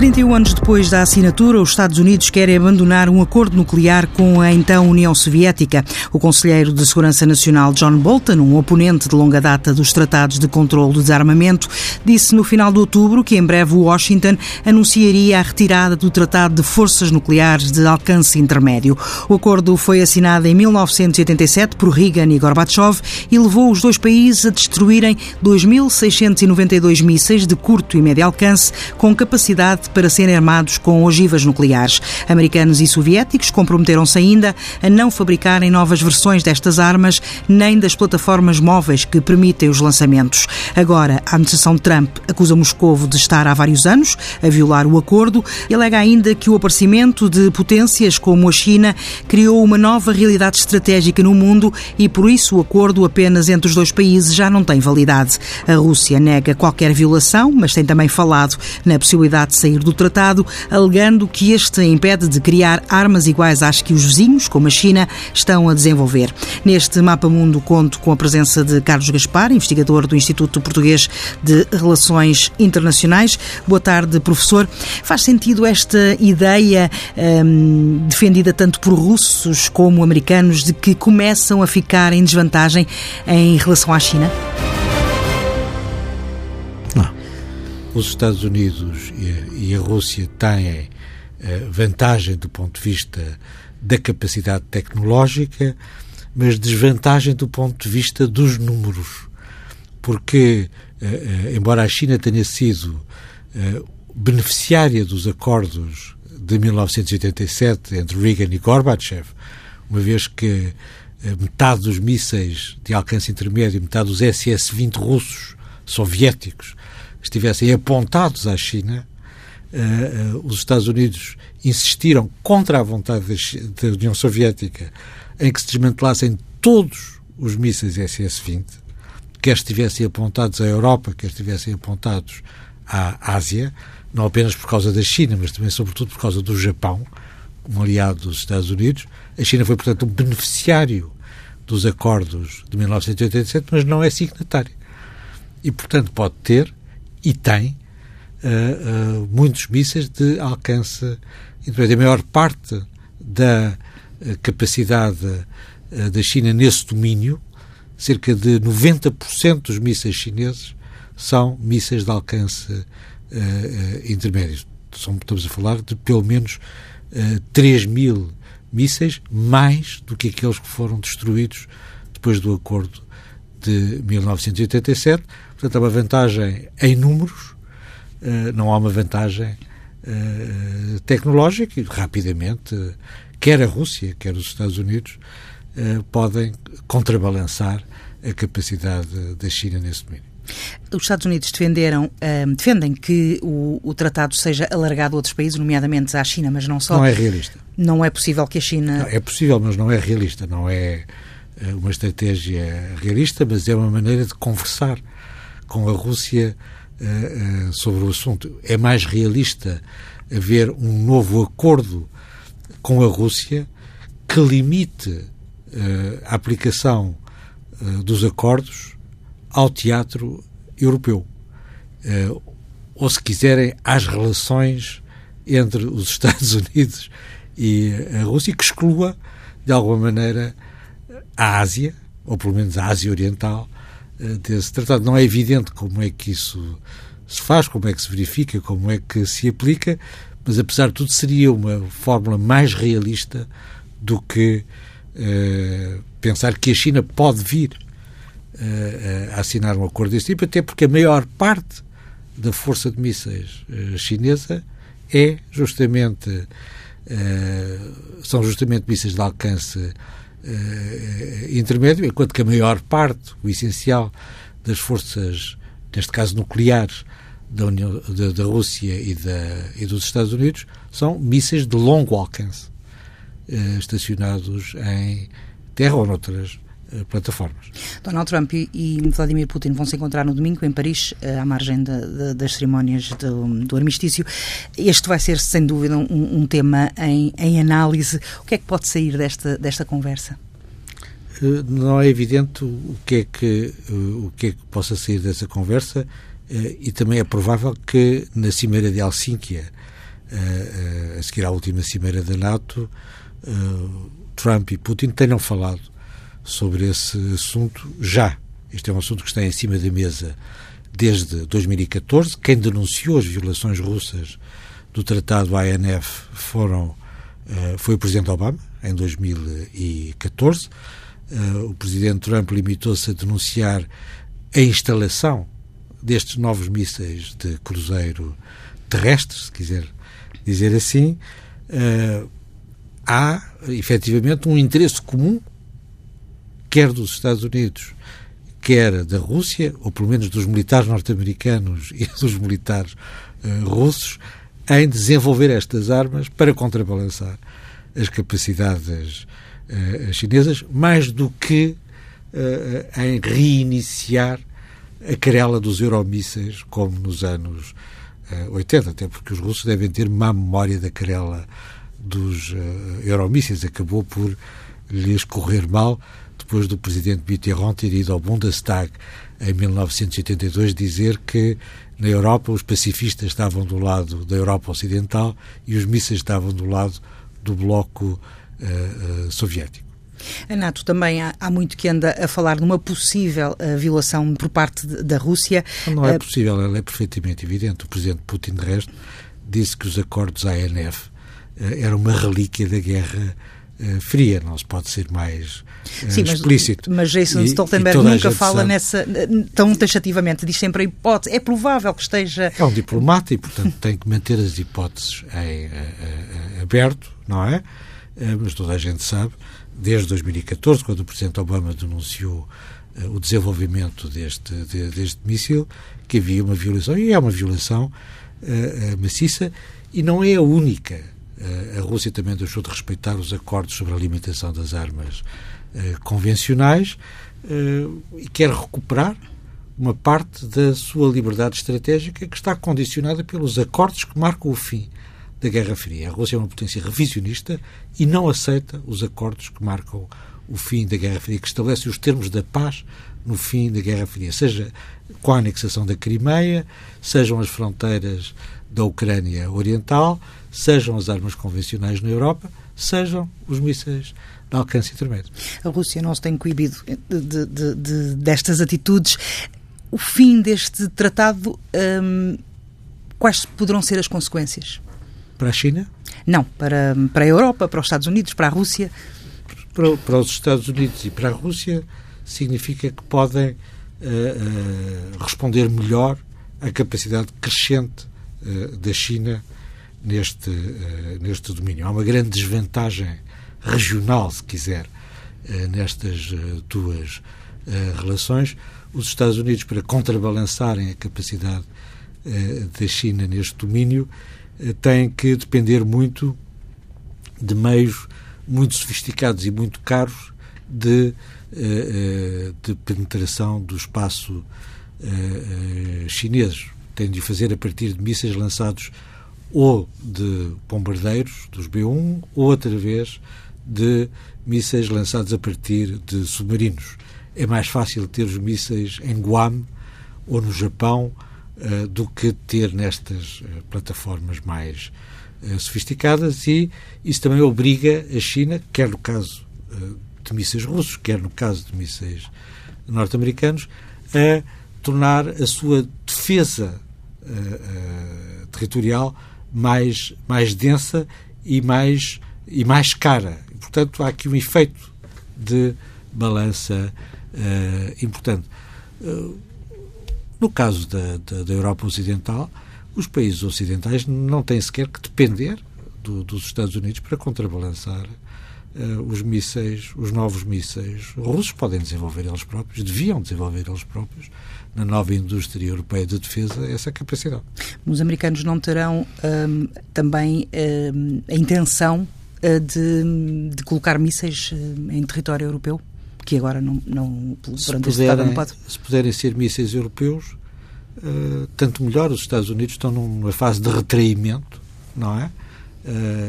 31 anos depois da assinatura, os Estados Unidos querem abandonar um acordo nuclear com a então União Soviética. O conselheiro de Segurança Nacional John Bolton, um oponente de longa data dos tratados de controle do desarmamento, disse no final de outubro que em breve Washington anunciaria a retirada do Tratado de Forças Nucleares de alcance intermédio. O acordo foi assinado em 1987 por Reagan e Gorbachev e levou os dois países a destruírem 2.692 mísseis de curto e médio alcance com capacidade para serem armados com ogivas nucleares. Americanos e soviéticos comprometeram-se ainda a não fabricarem novas versões destas armas nem das plataformas móveis que permitem os lançamentos. Agora, a administração Trump acusa Moscovo de estar há vários anos a violar o acordo e alega ainda que o aparecimento de potências como a China criou uma nova realidade estratégica no mundo e por isso o acordo apenas entre os dois países já não tem validade. A Rússia nega qualquer violação, mas tem também falado na possibilidade de sair do tratado, alegando que este impede de criar armas iguais às que os vizinhos, como a China, estão a desenvolver. Neste mapa mundo conto com a presença de Carlos Gaspar, investigador do Instituto Português de Relações Internacionais. Boa tarde, professor. Faz sentido esta ideia hum, defendida tanto por russos como americanos de que começam a ficar em desvantagem em relação à China? Os Estados Unidos e a Rússia têm eh, vantagem do ponto de vista da capacidade tecnológica, mas desvantagem do ponto de vista dos números. Porque, eh, eh, embora a China tenha sido beneficiária dos acordos de 1987 entre Reagan e Gorbachev, uma vez que metade dos mísseis de alcance intermédio, metade dos SS-20 russos, soviéticos, estivessem apontados à China, uh, uh, os Estados Unidos insistiram contra a vontade da, União Soviética em que se desmantelassem todos os mísseis SS-20, quer estivessem apontados à Europa, quer estivessem apontados à Ásia, não apenas por causa da China, mas também, sobretudo, por causa do Japão, um aliado dos Estados Unidos. A China foi, portanto, um beneficiário dos acordos de 1987, mas não é signatário. E, portanto, pode ter e tem uh, uh, muitos mísseis de alcance intermédio. A maior parte da uh, capacidade da China nesse domínio, cerca de 90% dos mísseis chineses são mísseis de alcance intermédio. estamos a falar de pelo menos 3 mil mísseis, mais do que aqueles que foram destruídos depois do acordo de 1987. Portanto, há uma vantagem em números, uh, não há uma vantagem uh, tecnológica e rapidamente, quer a Rússia, quer os Estados Unidos, podem contrabalançar a capacidade da China nesse domínio. Os Estados Unidos defenderam, defendem que o, o, tratado seja alargado a outros países, nomeadamente à China, mas não só. Não é realista. Não é possível que a China. Não, é possível, mas não é realista. Não é uma estratégia realista, mas é uma maneira de conversar com a Rússia uh, uh, sobre o assunto. É mais realista haver um novo acordo com a Rússia que limite uh, a aplicação dos acordos ao teatro europeu. ou, se quiserem, às relações entre os Estados Unidos e a Rússia, que exclua, de alguma maneira, a Ásia, ou pelo menos a Ásia Oriental, desse tratado. Não é evidente como é que isso se faz, como é que se verifica, como é que se aplica, mas apesar de tudo seria uma fórmula mais realista do que uh, pensar que a China pode vir uh, a assinar um acordo desse tipo, até porque a maior parte da força de mísseis uh, chinesa é justamente são justamente mísseis de alcance uh, intermédio, enquanto que a maior parte, o essencial das forças, neste caso nucleares, da, União, da, da Rússia e, da, e, dos Estados Unidos, são mísseis de longo alcance, uh, estacionados em terra ou noutras plataformas. Donald Trump e Vladimir Putin vão se encontrar no domingo em Paris, à margem de, de, das cerimónias do, do, armistício. Este vai ser, sem dúvida, um, um tema em, em, análise. O que é que pode sair desta, desta conversa? Eh, não é evidente o que é que, o que é que possa sair dessa conversa. e também é provável que na Cimeira de Helsínquia, a seguir à última Cimeira da NATO, Trump e Putin tenham falado sobre esse assunto já. Este é um assunto que está em cima da mesa desde 2014. Quem denunciou as violações russas do Tratado ANF foram, uh, foi o Presidente Obama, em 2014. Uh, eh, o Presidente Trump limitou-se a denunciar a instalação destes novos mísseis de cruzeiro terrestre, se quiser dizer assim. Uh, há, efetivamente, um interesse comum, quer dos Estados Unidos, quer da Rússia, ou pelo menos dos militares norte-americanos e dos militares uh, russos, em desenvolver estas armas para contrabalançar as capacidades uh, chinesas, mais do que uh, em reiniciar a querela dos euromísseis, como nos anos 80, até porque os russos devem ter má memória da querela dos euromísseis. Acabou por lhes correr mal depois do presidente Mitterrand ter ido ao Bundestag em 1982 dizer que na Europa os pacifistas estavam do lado da Europa Ocidental e os mísseis estavam do lado do bloco uh, uh, soviético. A NATO também há, há, muito que anda a falar de uma possível uh, violação por parte de, da Rússia. Não é possível, ela é perfeitamente evidente. O presidente Putin, de resto, disse que os acordos ANF eram uma relíquia da guerra eh, fria, não se pode ser mais uh, Sim, explícito. Mas, mas Jason e, Stoltenberg e nunca fala sabe, nessa tão taxativamente, diz sempre a hipótese. É provável que esteja. É um diplomata e, portanto, tem que manter as hipóteses em uh, aberto, não é? mas toda a gente sabe, desde 2014, quando o Presidente Obama denunciou o desenvolvimento deste, de, deste míssil, que havia uma violação, e é uma violação maciça, e não é a única eh, a Rússia também deixou de respeitar os acordos sobre a limitação das armas eh, convencionais eh, e quer recuperar uma parte da sua liberdade estratégica que está condicionada pelos acordos que marcam o fim da Guerra Fria. A Rússia é uma potência revisionista e não aceita os acordos que marcam o fim da Guerra Fria, que estabelecem os termos da paz no fim da Guerra Fria, seja com a anexação da Crimeia, sejam as fronteiras da Ucrânia Oriental, sejam as armas convencionais na Europa, sejam os mísseis de alcance intermédio. A Rússia não se tem coibido de, de, de, destas atitudes. O fim deste tratado, hum, quais poderão ser as consequências? Para a China? Não, para, para a Europa, para os Estados Unidos, para a Rússia. Para, para os Estados Unidos e para a Rússia significa que podem uh, uh, responder melhor à capacidade crescente da China neste, neste domínio. Há uma grande desvantagem regional, se quiser, nestas duas relações. Os Estados Unidos, para contrabalançarem a capacidade da China neste domínio, têm que depender muito de meios muito sofisticados e muito caros de eh, eh, de penetração do espaço eh, chinês. Tem de fazer a partir de mísseis lançados ou de bombardeiros, dos B-1, ou através de mísseis lançados a partir de submarinos. É mais fácil ter os mísseis em Guam ou no Japão uh, do que ter nestas uh, plataformas mais uh, sofisticadas e isso também obriga a China, quer no caso de mísseis russos, quer no caso de mísseis norte-americanos, a tornar a sua defesa uh, uh, territorial mais, mais densa e mais, e mais cara. E, portanto, há aqui um efeito de balança uh, importante. no caso da, da, da, Europa Ocidental, os países ocidentais não têm sequer que depender do, dos Estados Unidos para contrabalançar uh, os mísseis, os novos mísseis russos podem desenvolver eles próprios, deviam desenvolver eles próprios, na nova indústria europeia de defesa, essa capacidade. Os americanos não terão um, também um, a intenção uh, de, de, colocar mísseis uh, em território europeu? Que agora não, não se puderem, não pode? Se puderem ser mísseis europeus, uh, tanto melhor. Os Estados Unidos estão numa fase de retraimento, não é?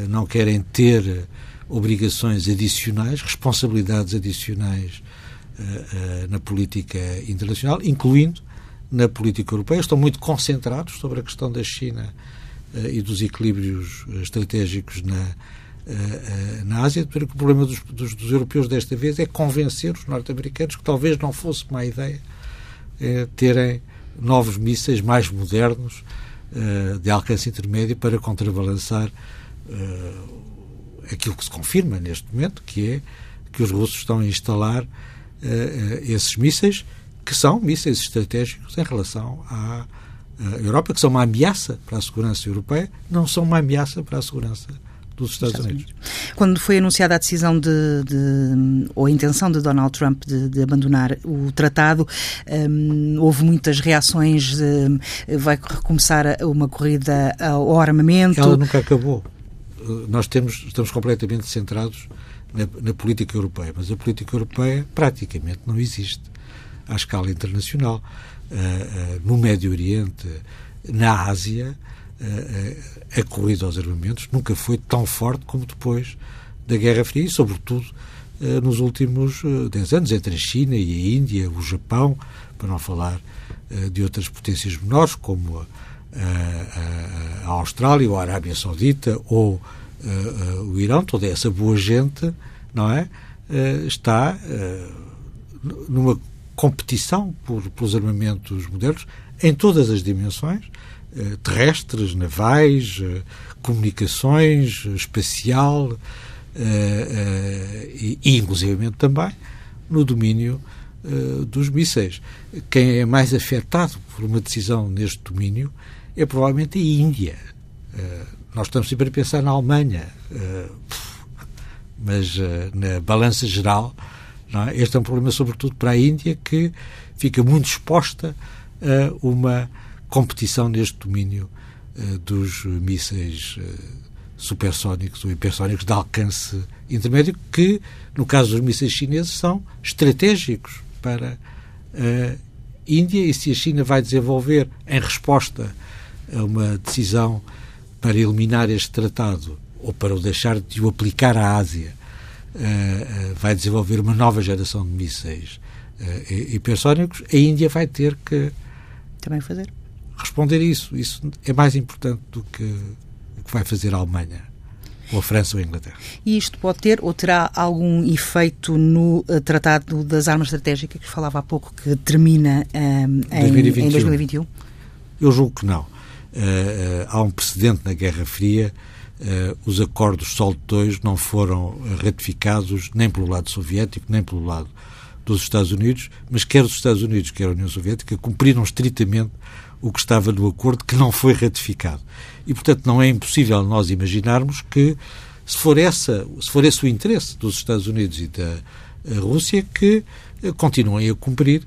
não querem ter obrigações adicionais, responsabilidades adicionais uh, uh, na política internacional, incluindo na política europeia, estão muito concentrados sobre a questão da China uh, e dos equilíbrios estratégicos na, na Ásia. Porque o problema dos, dos, dos, europeus desta vez é convencer os norte-americanos que talvez não fosse má ideia terem novos mísseis mais modernos de alcance intermédio para contrabalançar aquilo que se confirma neste momento, que é que os russos estão a instalar esses mísseis que são mísseis estratégicos em relação à, Europa, que são uma ameaça para a segurança europeia, não são uma ameaça para a segurança dos Estados, Estados Unidos. Unidos. Quando foi anunciada a decisão de, de ou a intenção de Donald Trump de, de abandonar o tratado, um, houve muitas reações. Um, vai recomeçar uma corrida ao armamento. Ela nunca acabou. Nós temos, estamos completamente centrados na, na política europeia, mas a política europeia praticamente não existe à escala internacional. Uh, uh, no Médio Oriente, na Ásia, uh, a corrida aos armamentos nunca foi tão forte como depois da Guerra Fria e, sobretudo, nos últimos 10 anos, entre a China e a Índia, o Japão, para não falar de outras potências menores, como a, a, a Austrália ou a Arábia Saudita ou o Irão, toda essa boa gente, não é? está numa competição por, pelos armamentos modernos em todas as dimensões, eh, terrestres, navais, eh, comunicações, espacial eh, e, inclusivamente também, no domínio dos mísseis. Quem é mais afetado por uma decisão neste domínio é provavelmente a Índia. nós estamos sempre a pensar na Alemanha, mas na balança geral é? Este é um problema, sobretudo, para a Índia, que fica muito exposta a uma competição neste domínio uh, dos mísseis uh, supersónicos ou hipersónicos de alcance intermédio, que, no caso dos mísseis chineses, são estratégicos para a Índia. E se a China vai desenvolver, em resposta a uma decisão para eliminar este tratado ou para o deixar de o aplicar à Ásia, uh, vai desenvolver uma nova geração de mísseis hipersónicos, a Índia vai ter que também fazer responder a isso. Isso é mais importante do que o que vai fazer a Alemanha ou a França ou a Inglaterra. E isto pode ter ou terá algum efeito no uh, Tratado das Armas Estratégicas, que falava há pouco, que termina um, em, 2021. em 2021? Eu julgo que não. Uh, uh, há um precedente na Guerra Fria Uh, os acordos SOLT 2 não foram ratificados nem pelo lado soviético, nem pelo lado dos Estados Unidos, mas quer os Estados Unidos, quer a União Soviética cumpriram estritamente o que estava no acordo que não foi ratificado. E, portanto, não é impossível nós imaginarmos que, se for, essa, se for esse o interesse dos Estados Unidos e da Rússia, que uh, continuem a cumprir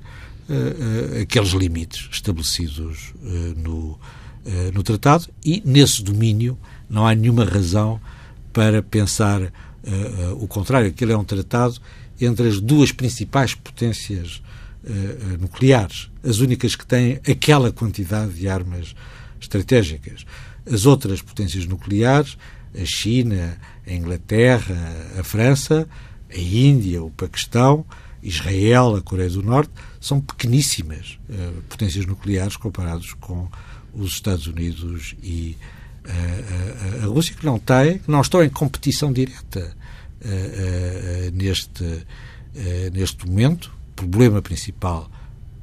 uh, aqueles limites estabelecidos no, no tratado e, nesse domínio, não há nenhuma razão para pensar uh, uh, o contrário. Aquilo é um tratado entre as duas principais potências uh, nucleares, as únicas que têm aquela quantidade de armas estratégicas. As outras potências nucleares, a China, a Inglaterra, a França, a Índia, o Paquistão, Israel, a Coreia do Norte, são pequeníssimas potências nucleares comparados com os Estados Unidos e a, a, a Rússia que não tem, não estão em competição direta neste, neste momento. Problema principal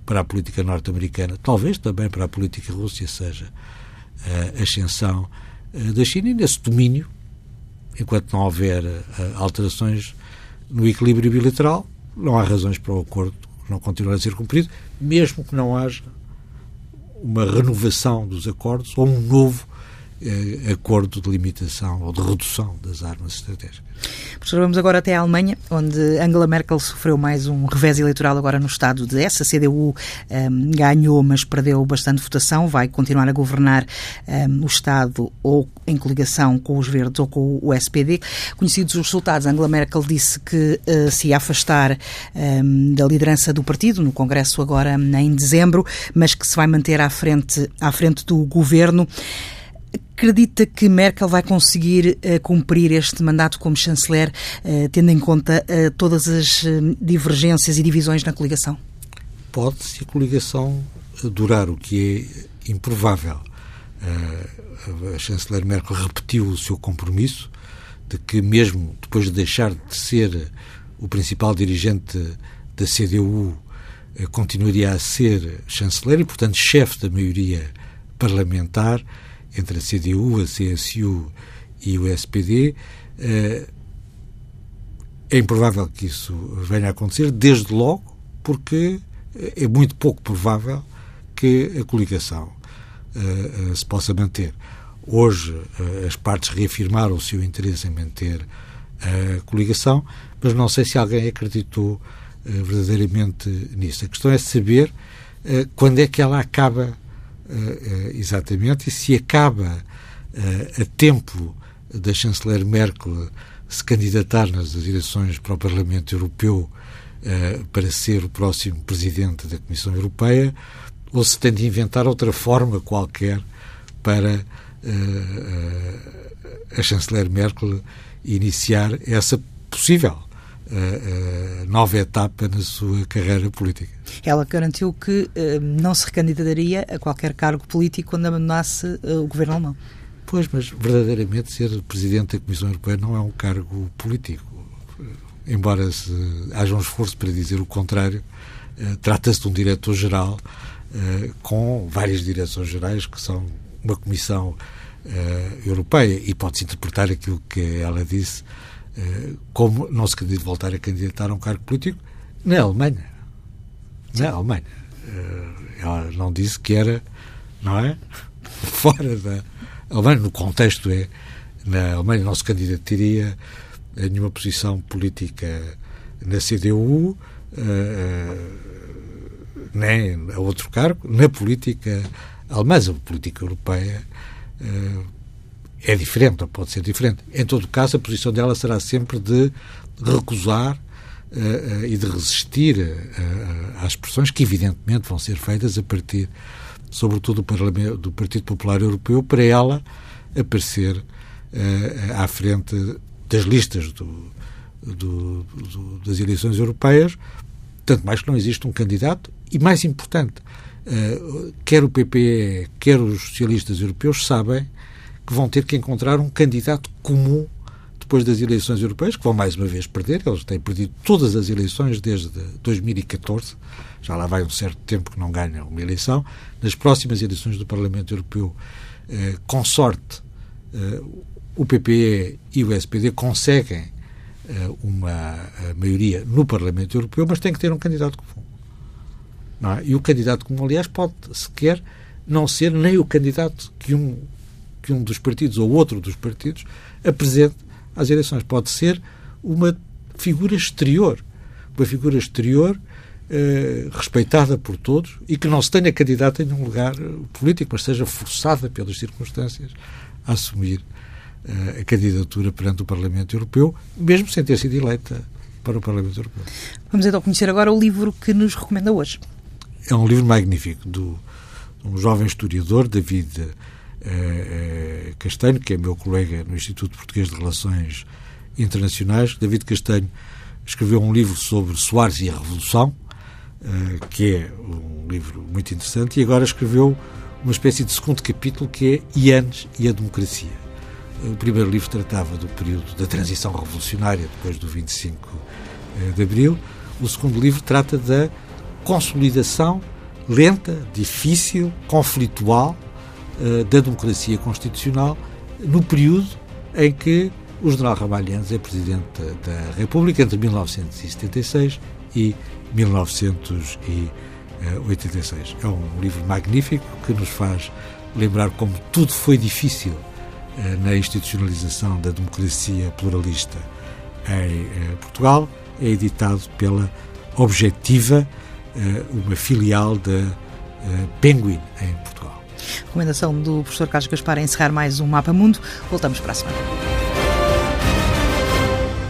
para a política norte-americana, talvez também para a política russa, seja a ascensão da China e nesse domínio, enquanto não houver alterações no equilíbrio bilateral, não há razões para o acordo não continuar a ser cumprido, mesmo que não haja uma renovação dos acordos ou um novo eh, acordo de limitação ou de redução das armas estratégicas. Professor, vamos agora até a Alemanha, onde Angela Merkel sofreu mais um revés eleitoral agora no estado de essa. A CDU ehm, ganhou, mas perdeu bastante votação. Vai continuar a governar um, ehm, o Estado ou em coligação com os Verdes ou com o SPD. Conhecidos os resultados, Angela Merkel disse que uh, se ia afastar ehm, da liderança do partido no Congresso agora em dezembro, mas que se vai manter à frente, à frente do governo. Acredita que Merkel vai conseguir uh, cumprir este mandato como chanceler, uh, tendo em conta uh, todas as divergências e divisões na coligação? Pode, se a coligação durar o que é improvável. A chanceler Merkel repetiu o seu compromisso de que, mesmo depois de deixar de ser o principal dirigente da CDU, continuaria a ser chanceler e, portanto, chefe da maioria parlamentar entre a CDU, a CSU e o SPD. É improvável que isso venha a acontecer, desde logo, porque é muito pouco provável que a coligação uh, se possa manter. Hoje as partes reafirmaram o seu interesse em manter a coligação, mas não sei se alguém acreditou verdadeiramente nisso. A questão é saber quando é que ela acaba exatamente e se acaba a tempo da chanceler Merkel se candidatar nas eleições para o Parlamento Europeu para ser o próximo presidente da Comissão Europeia, ou se tem de inventar outra forma qualquer para a chanceler Merkel iniciar essa possível nova etapa na sua carreira política. Ela garantiu que não se recandidataria a qualquer cargo político quando abandonasse o governo alemão. Pois, mas verdadeiramente ser Presidente da Comissão Europeia não é um cargo político. Embora se, haja um esforço para dizer o contrário, eh, trata-se de um diretor-geral eh, com várias direções-gerais que são uma Comissão eh, Europeia e pode-se interpretar aquilo que ela disse eh, como não se voltar a candidatar a um cargo político na Alemanha. Na Alemanha. Eh, ela não disse que era, não é? Fora da Alemanha, no contexto é, na Alemanha não se candidataria a nenhuma posição política na CDU, uh, nem a outro cargo, na política alemã, a política europeia é diferente, ou pode ser diferente. Em todo caso, a posição dela será sempre de recusar uh, e de resistir às pressões que, evidentemente, vão ser feitas a partir sobretudo do, do Partido Popular Europeu, para ela aparecer uh, à frente das listas do, do, das eleições europeias, tanto mais que não existe um candidato, e mais importante, uh, quer o PPE, quer os socialistas europeus sabem que vão ter que encontrar um candidato comum depois das eleições europeias, que vão mais uma vez perder. Eles têm perdido todas as eleições desde 2014. Já lá vai um certo tempo que não ganham uma eleição. Nas próximas eleições do Parlamento Europeu, eh, com sorte, eh, o PPE e o SPD conseguem eh, uma maioria no Parlamento Europeu, mas tem que ter um candidato comum. É? E o candidato comum, aliás, pode sequer não ser nem o candidato que um, que um dos partidos ou outro dos partidos apresente às eleições. Pode ser uma figura exterior. Uma figura exterior eh, respeitada por todos e que não se tenha candidato em nenhum lugar político, mas seja forçada pelas circunstâncias a assumir eh, a candidatura perante o Parlamento Europeu, mesmo sem ter sido eleita para o Parlamento Europeu. Vamos então conhecer agora o livro que nos recomenda hoje. É um livro magnífico do um jovem historiador, David uh, Castanho, que é meu colega no Instituto Português de Relações Internacionais. David Castanho escreveu um livro sobre Soares e a Revolução, uh, que é um livro muito interessante, e agora escreveu uma espécie de segundo capítulo que é Ianes e a Democracia. O primeiro livro tratava do período da transição revolucionária, depois do 25 de Abril. O segundo livro trata da consolidação lenta, difícil, conflitual uh, da democracia constitucional no período em que o general Ramalhães é presidente da República entre 1976 e 1986. É um livro magnífico que nos faz lembrar como tudo foi difícil uh, na institucionalização da democracia pluralista em uh, Portugal. É editado pela Objetiva, uma filial da Penguin em Portugal. Recomendação do professor Carlos Gaspar a encerrar mais um Mapa Mundo. Voltamos para a semana.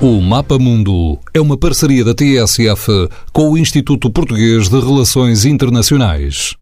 O Mapa Mundo é uma parceria da TSF com o Instituto Português de Relações Internacionais.